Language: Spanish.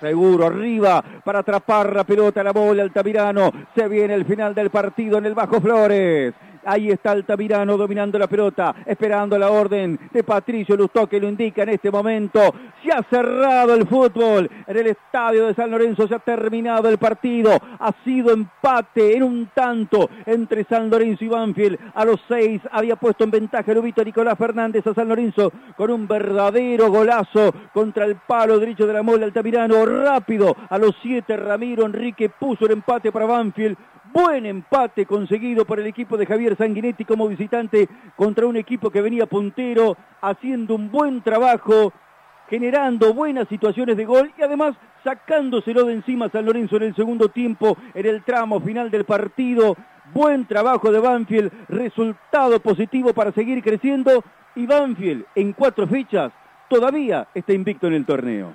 Seguro, arriba para atrapar la pelota, la bola Altamirano. Se viene el final del partido en el Bajo Flores. Ahí está Altamirano dominando la pelota, esperando la orden de Patricio Lustó que lo indica en este momento. Se ha cerrado el fútbol en el estadio de San Lorenzo, se ha terminado el partido. Ha sido empate en un tanto entre San Lorenzo y Banfield. A los seis había puesto en ventaja el ubito Nicolás Fernández a San Lorenzo con un verdadero golazo contra el palo derecho de la mola Altamirano rápido. A los siete Ramiro Enrique puso el empate para Banfield. Buen empate conseguido por el equipo de Javier Sanguinetti como visitante contra un equipo que venía puntero, haciendo un buen trabajo, generando buenas situaciones de gol y además sacándoselo de encima San Lorenzo en el segundo tiempo, en el tramo final del partido. Buen trabajo de Banfield, resultado positivo para seguir creciendo y Banfield en cuatro fechas todavía está invicto en el torneo.